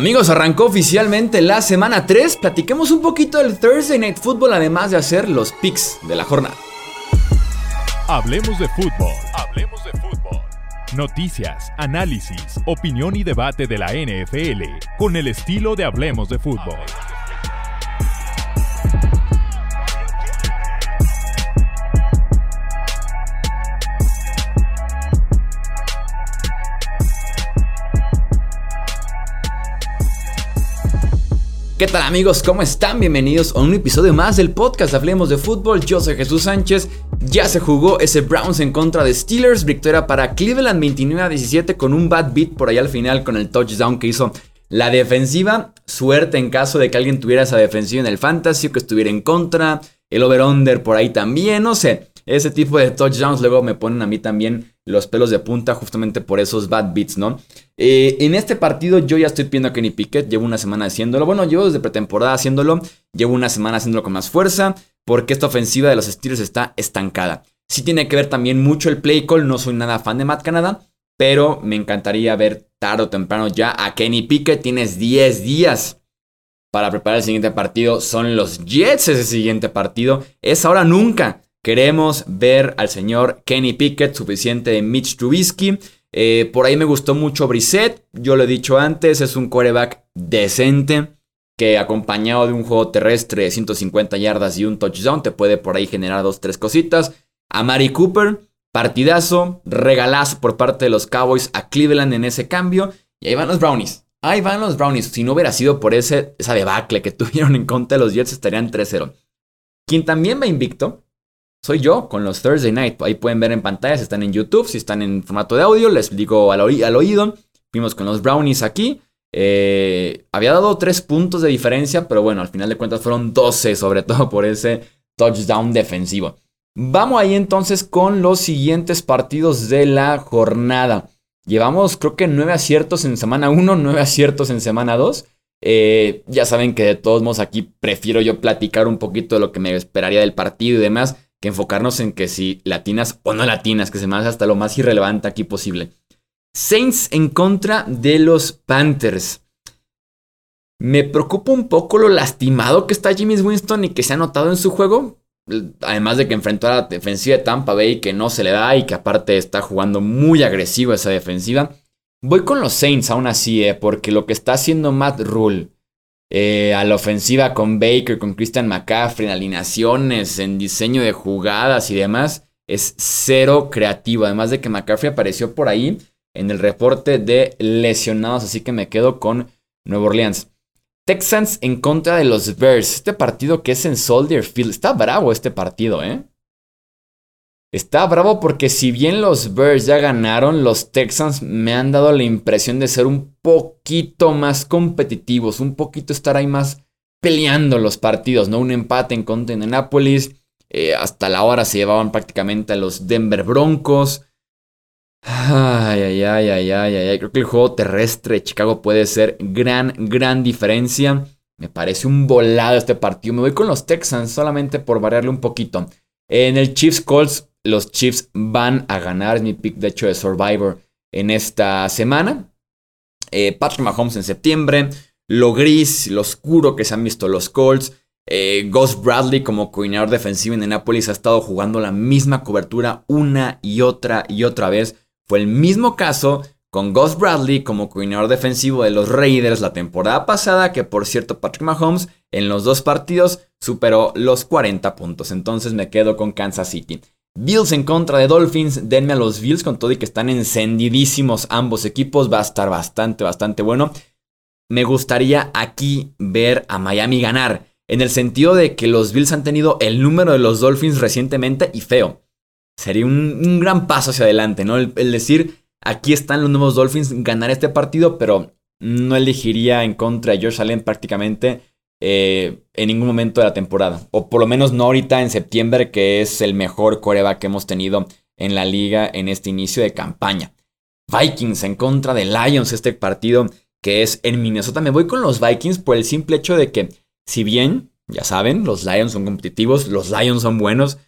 Amigos, arrancó oficialmente la semana 3. Platiquemos un poquito del Thursday Night Football, además de hacer los picks de la jornada. Hablemos de fútbol. Hablemos de fútbol. Noticias, análisis, opinión y debate de la NFL con el estilo de Hablemos de fútbol. ¿Qué tal amigos? ¿Cómo están? Bienvenidos a un episodio más del podcast Hablemos de Fútbol. Yo soy Jesús Sánchez. Ya se jugó ese Browns en contra de Steelers. Victoria para Cleveland 29 a 17 con un bad beat por allá al final con el touchdown que hizo la defensiva. Suerte en caso de que alguien tuviera esa defensiva en el fantasy o que estuviera en contra. El over-under por ahí también. No sé. Ese tipo de touchdowns luego me ponen a mí también los pelos de punta justamente por esos bad beats, ¿no? Eh, en este partido yo ya estoy pidiendo a Kenny Pickett, llevo una semana haciéndolo, bueno, llevo desde pretemporada haciéndolo, llevo una semana haciéndolo con más fuerza, porque esta ofensiva de los Steelers está estancada. Sí tiene que ver también mucho el play call, no soy nada fan de Matt Canada, pero me encantaría ver tarde o temprano ya a Kenny Pickett, tienes 10 días para preparar el siguiente partido, son los Jets ese siguiente partido, es ahora nunca. Queremos ver al señor Kenny Pickett, suficiente de Mitch Trubisky. Eh, por ahí me gustó mucho Brissett. Yo lo he dicho antes, es un quarterback decente que acompañado de un juego terrestre de 150 yardas y un touchdown te puede por ahí generar dos, tres cositas. A Mari Cooper, partidazo, regalazo por parte de los Cowboys a Cleveland en ese cambio. Y ahí van los Brownies. Ahí van los Brownies. Si no hubiera sido por ese, esa debacle que tuvieron en contra de los Jets, estarían 3-0. Quien también va invicto soy yo con los Thursday Night. Ahí pueden ver en pantalla si están en YouTube, si están en formato de audio, les digo al, oído. Vimos con los Brownies aquí. Eh, había dado 3 puntos de diferencia, pero bueno, al final de cuentas fueron 12, sobre todo por ese touchdown defensivo. Vamos ahí entonces con los siguientes partidos de la jornada. Llevamos creo que 9 aciertos en semana 1, 9 aciertos en semana 2. Eh, ya saben que de todos modos aquí prefiero yo platicar un poquito de lo que me esperaría del partido y demás que enfocarnos en que si latinas o no latinas, que se me hace hasta lo más irrelevante aquí posible. Saints en contra de los Panthers. Me preocupa un poco lo lastimado que está Jimmy Winston y que se ha notado en su juego. Además de que enfrentó a la defensiva de Tampa Bay que no se le da y que aparte está jugando muy agresivo esa defensiva. Voy con los Saints aún así, eh, porque lo que está haciendo Matt Rule eh, a la ofensiva con Baker, con Christian McCaffrey, en alineaciones, en diseño de jugadas y demás, es cero creativo. Además de que McCaffrey apareció por ahí en el reporte de lesionados, así que me quedo con Nueva Orleans. Texans en contra de los Bears. Este partido que es en Soldier Field. Está bravo este partido, ¿eh? Está bravo porque si bien los Bears ya ganaron, los Texans me han dado la impresión de ser un poquito más competitivos, un poquito estar ahí más peleando los partidos, ¿no? Un empate en contra de Nápoles. Eh, hasta la hora se llevaban prácticamente a los Denver Broncos. Ay, ay, ay, ay, ay, ay. Creo que el juego terrestre de Chicago puede ser gran, gran diferencia. Me parece un volado este partido. Me voy con los Texans solamente por variarle un poquito. En el Chiefs Colts los Chiefs van a ganar. Es mi pick, de hecho, de Survivor en esta semana. Eh, Patrick Mahomes en septiembre. Lo gris, lo oscuro que se han visto los Colts. Eh, Ghost Bradley como coordinador defensivo en Nápoles ha estado jugando la misma cobertura una y otra y otra vez. Fue el mismo caso con Ghost Bradley como coordinador defensivo de los Raiders la temporada pasada, que por cierto Patrick Mahomes en los dos partidos superó los 40 puntos. Entonces me quedo con Kansas City. Bills en contra de Dolphins. Denme a los Bills con todo y que están encendidísimos ambos equipos. Va a estar bastante, bastante bueno. Me gustaría aquí ver a Miami ganar. En el sentido de que los Bills han tenido el número de los Dolphins recientemente y feo. Sería un, gran paso hacia adelante, ¿no? El, decir, aquí están los nuevos Dolphins, ganar este partido, pero no elegiría en contra de George Allen prácticamente eh, en ningún momento de la temporada. O por lo menos no ahorita en septiembre, que es el mejor coreback que hemos tenido en la liga en este inicio de campaña. Vikings en contra de Lions, este partido que es en Minnesota. Me voy con los Vikings por el simple hecho de que, si bien, ya saben, los Lions son competitivos, los Lions son buenos,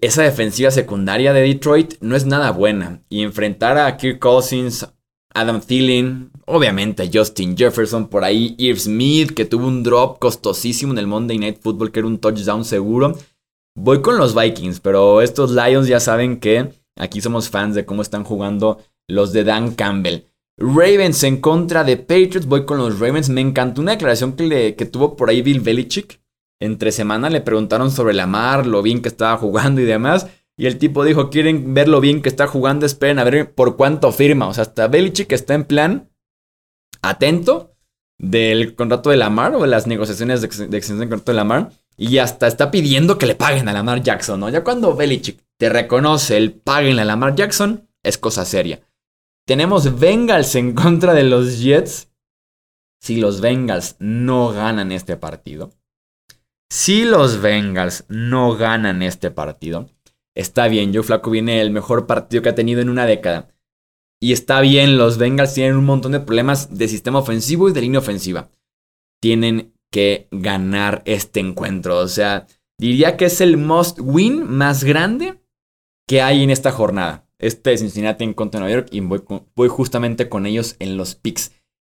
esa defensiva secundaria de Detroit no es nada buena. Y enfrentar a Kirk Cousins, Adam Thielen, obviamente Justin Jefferson, por ahí Irv Smith, que tuvo un drop costosísimo en el Monday Night Football, que era un touchdown seguro. Voy con los Vikings, pero estos Lions ya saben que aquí somos fans de cómo están jugando los de Dan Campbell. Ravens en contra de Patriots, voy con los Ravens. Me encantó una declaración que, que tuvo por ahí Bill Belichick. Entre semana le preguntaron sobre Lamar, lo bien que estaba jugando y demás. Y el tipo dijo, quieren ver lo bien que está jugando, esperen a ver por cuánto firma. O sea, hasta Belichick está en plan atento del contrato de Lamar o de las negociaciones de, extensión del contrato de Lamar. Y hasta está pidiendo que le paguen a Lamar Jackson, ¿no? Ya cuando Belichick te reconoce el paguen a Lamar Jackson, es cosa seria. Tenemos Bengals en contra de los Jets. Si los Bengals no ganan este partido, si los Bengals no ganan este partido, Está bien, Joe Flaco viene el mejor partido que ha tenido en una década. Y está bien, los Bengals tienen un montón de problemas de sistema ofensivo y de línea ofensiva. Tienen que ganar este encuentro. O sea, diría que es el must win más grande que hay en esta jornada. Este de Cincinnati en contra de Nueva York y voy, voy justamente con ellos en los picks.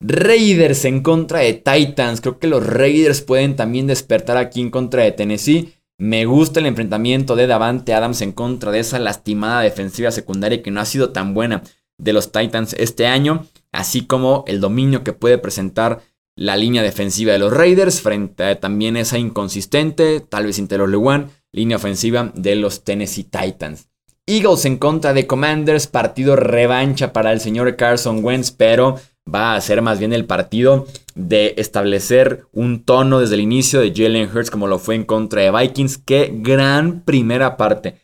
Raiders en contra de Titans. Creo que los Raiders pueden también despertar aquí en contra de Tennessee. Me gusta el enfrentamiento de Davante Adams en contra de esa lastimada defensiva secundaria que no ha sido tan buena de los Titans este año, así como el dominio que puede presentar la línea defensiva de los Raiders frente a también esa inconsistente, tal vez Interior Lewan, línea ofensiva de los Tennessee Titans. Eagles en contra de Commanders, partido revancha para el señor Carson Wentz, pero va a ser más bien el partido de establecer un tono desde el inicio de Jalen Hurts como lo fue en contra de Vikings. Qué gran primera parte.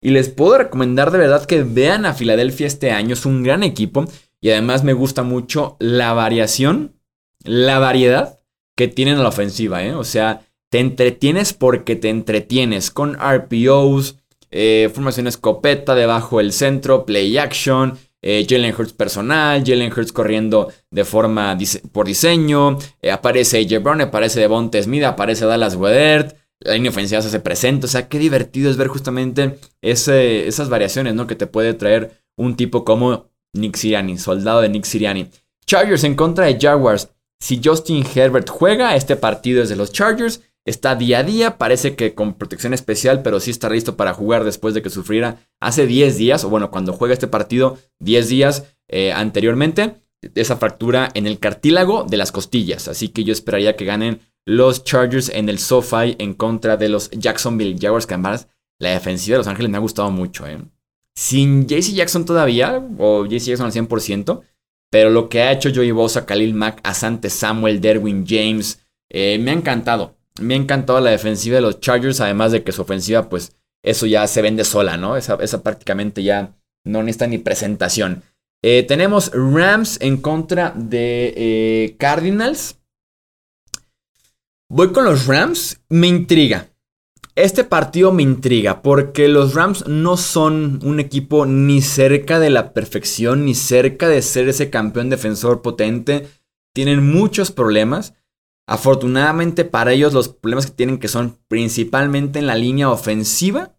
Y les puedo recomendar de verdad que vean a Filadelfia este año. Es un gran equipo. Y además me gusta mucho la variación, la variedad que tienen a la ofensiva. ¿eh? O sea, te entretienes porque te entretienes con RPOs, eh, formación escopeta debajo del centro, play action eh, Jalen Hurts personal, Jalen Hurts corriendo de forma por diseño, eh, aparece AJ Brown, aparece Devonta Smith, aparece Dallas Wedert, la línea ofensiva se presenta, o sea, qué divertido es ver justamente esas variaciones, ¿no? Que te puede traer un tipo como Nick Siriani, soldado de Nick Siriani. Chargers en contra de Jaguars. Si Justin Herbert juega, este partido es de los Chargers. Está día a día, parece que con protección especial, pero sí está listo para jugar después de que sufriera hace 10 días, o bueno, cuando juega este partido, 10 días eh, anteriormente, esa fractura en el cartílago de las costillas. Así que yo esperaría que ganen los Chargers en el SoFi en contra de los Jacksonville Jaguars, que además la defensiva de Los Ángeles me ha gustado mucho. ¿eh? Sin JC Jackson todavía, o JC Jackson al 100%, pero lo que ha hecho Joey Bosa, Khalil Mack, Asante Samuel, Derwin James, eh, me ha encantado. Me ha encantado la defensiva de los Chargers, además de que su ofensiva, pues eso ya se vende sola, ¿no? Esa, prácticamente ya no necesita ni presentación. Eh, tenemos Rams en contra de eh, Cardinals. Voy con los Rams. Me intriga. Este partido me intriga porque los Rams no son un equipo ni cerca de la perfección, ni cerca de ser ese campeón defensor potente. Tienen muchos problemas. Afortunadamente para ellos los problemas que tienen que son principalmente en la línea ofensiva.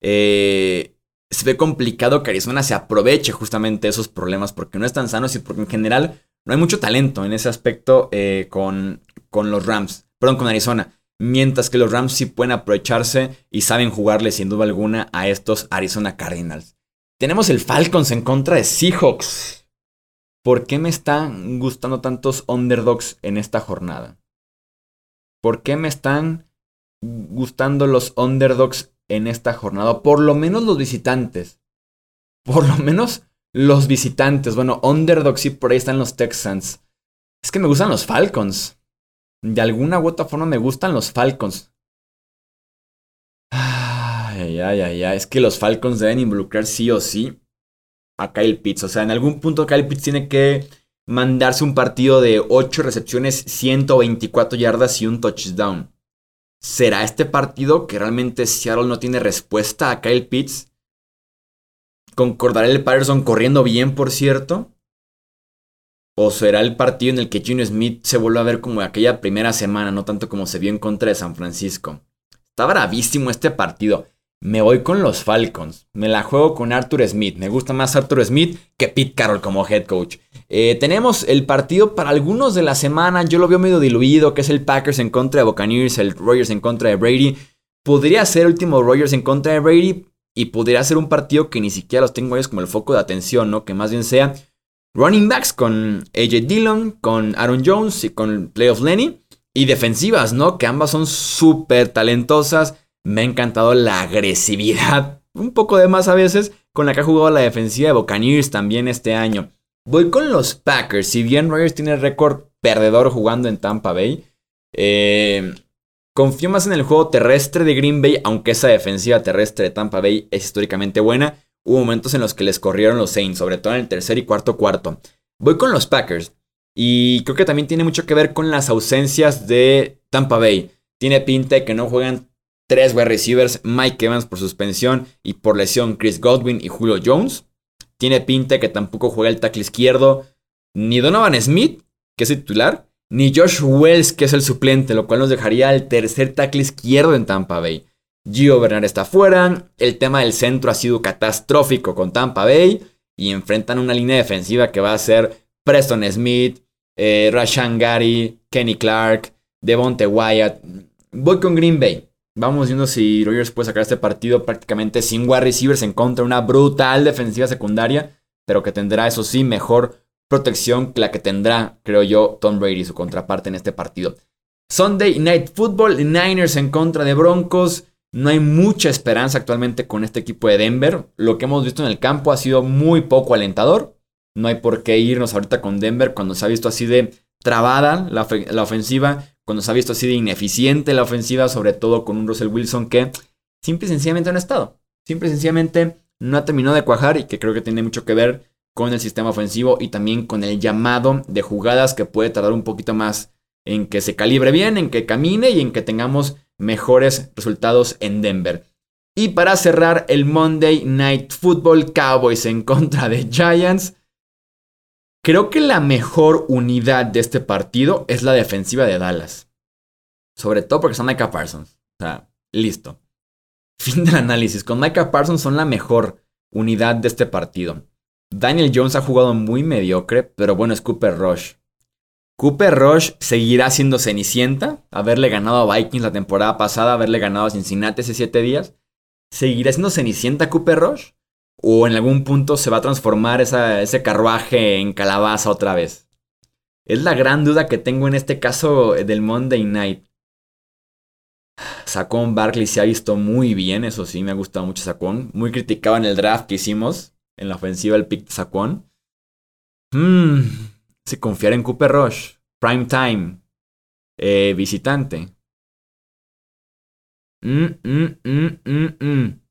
Eh, se ve complicado que Arizona se aproveche justamente esos problemas porque no están sanos y porque en general no hay mucho talento en ese aspecto eh, con, con los Rams, perdón, con Arizona. Mientras que los Rams sí pueden aprovecharse y saben jugarle sin duda alguna a estos Arizona Cardinals. Tenemos el Falcons en contra de Seahawks. ¿Por qué me están gustando tantos underdogs en esta jornada? ¿Por qué me están gustando los underdogs en esta jornada? Por lo menos los visitantes. Por lo menos los visitantes. Bueno, underdogs sí, por ahí están los Texans. Es que me gustan los Falcons. De alguna u otra forma me gustan los Falcons. Ay, ay, ay, ay. Es que los Falcons deben involucrar sí o sí a Kyle Pitts. O sea, en algún punto Kyle Pitts tiene que mandarse un partido de 8 recepciones, 124 yardas y un touchdown. ¿Será este partido que realmente Seattle no tiene respuesta a Kyle Pitts? ¿Concordará el Patterson corriendo bien, por cierto? ¿O será el partido en el que Gino Smith se vuelve a ver como aquella primera semana, no tanto como se vio en contra de San Francisco? Está bravísimo este partido. Me voy con los Falcons. Me la juego con Arthur Smith. Me gusta más Arthur Smith que Pete Carroll como head coach. Eh, tenemos el partido para algunos de la semana. Yo lo veo medio diluido, que es el Packers en contra de Buccaneers, el Rogers en contra de Brady. Podría ser último Rogers en contra de Brady y podría ser un partido que ni siquiera los tengo ellos como el foco de atención, ¿no? Que más bien sea running backs con AJ Dillon, con Aaron Jones y con Playoff Lenny. Y defensivas, ¿no? Que ambas son súper talentosas. Me ha encantado la agresividad, un poco de más a veces, con la que ha jugado la defensiva de Buccaneers también este año. Voy con los Packers. Si bien Rogers tiene récord perdedor jugando en Tampa Bay, eh, confío más en el juego terrestre de Green Bay, aunque esa defensiva terrestre de Tampa Bay es históricamente buena. Hubo momentos en los que les corrieron los Saints, sobre todo en el tercer y cuarto cuarto. Voy con los Packers. Y creo que también tiene mucho que ver con las ausencias de Tampa Bay. Tiene pinta de que no juegan tres wide receivers, Mike Evans por suspensión y por lesión Chris Godwin y Julio Jones. Tiene pinta que tampoco juega el tackle izquierdo ni Donovan Smith, que es titular, ni Josh Wells, que es el suplente, lo cual nos dejaría el tercer tackle izquierdo en Tampa Bay. Gio Bernard está fuera, el tema del centro ha sido catastrófico con Tampa Bay y enfrentan una línea defensiva que va a ser Preston Smith, eh, Rashan Gary, Kenny Clark, Devonte Wyatt. Voy con Green Bay. Vamos viendo si Rogers puede sacar este partido prácticamente sin wide receivers en contra de una brutal defensiva secundaria, pero que tendrá, eso sí, mejor protección que la que tendrá, creo yo, Tom Brady, su contraparte en este partido. Sunday Night Football, Niners en contra de Broncos. No hay mucha esperanza actualmente con este equipo de Denver. Lo que hemos visto en el campo ha sido muy poco alentador. No hay por qué irnos ahorita con Denver cuando se ha visto así de trabada la, la ofensiva cuando se ha visto así de ineficiente la ofensiva, sobre todo con un Russell Wilson que simple y sencillamente no ha estado. Simple y sencillamente no ha terminado de cuajar y que creo que tiene mucho que ver con el sistema ofensivo y también con el llamado de jugadas que puede tardar un poquito más en que se calibre bien, en que camine y en que tengamos mejores resultados en Denver. Y para cerrar el Monday Night Football Cowboys en contra de Giants, Creo que la mejor unidad de este partido es la defensiva de Dallas. Sobre todo porque son Micah Parsons. O sea, listo. Fin del análisis. Con Micah Parsons son la mejor unidad de este partido. Daniel Jones ha jugado muy mediocre, pero bueno, es Cooper Rush. Cooper Rush seguirá siendo Cenicienta, haberle ganado a Vikings la temporada pasada, haberle ganado a Cincinnati hace 7 días. ¿Seguirá siendo Cenicienta Cooper Rush? O en algún punto se va a transformar ese carruaje en calabaza otra vez. Es la gran duda que tengo en este caso del Monday Night. Saquon Barkley se ha visto muy bien, eso sí, me ha gustado mucho Saquon. Muy criticado en el draft que hicimos, en la ofensiva el pick de Saquon. Hmm, se confiar en Cooper Rush, prime time, eh, visitante. Mm, mm, mm, mm, mm.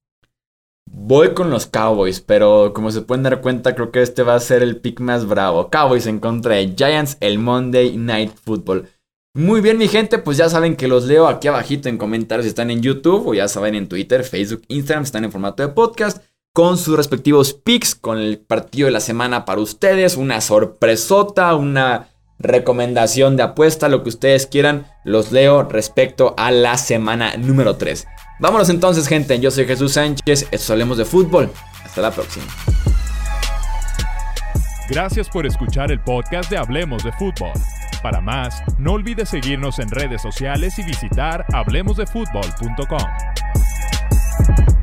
Voy con los Cowboys, pero como se pueden dar cuenta, creo que este va a ser el pick más bravo. Cowboys en contra de Giants, el Monday Night Football. Muy bien, mi gente, pues ya saben que los leo aquí abajito en comentarios si están en YouTube o ya saben en Twitter, Facebook, Instagram, están en formato de podcast con sus respectivos picks, con el partido de la semana para ustedes, una sorpresota, una recomendación de apuesta, lo que ustedes quieran, los leo respecto a la semana número 3. Vámonos entonces, gente. Yo soy Jesús Sánchez. Esto Hablemos de Fútbol. Hasta la próxima. Gracias por escuchar el podcast de Hablemos de Fútbol. Para más, no olvides seguirnos en redes sociales y visitar hablemosdefutbol.com.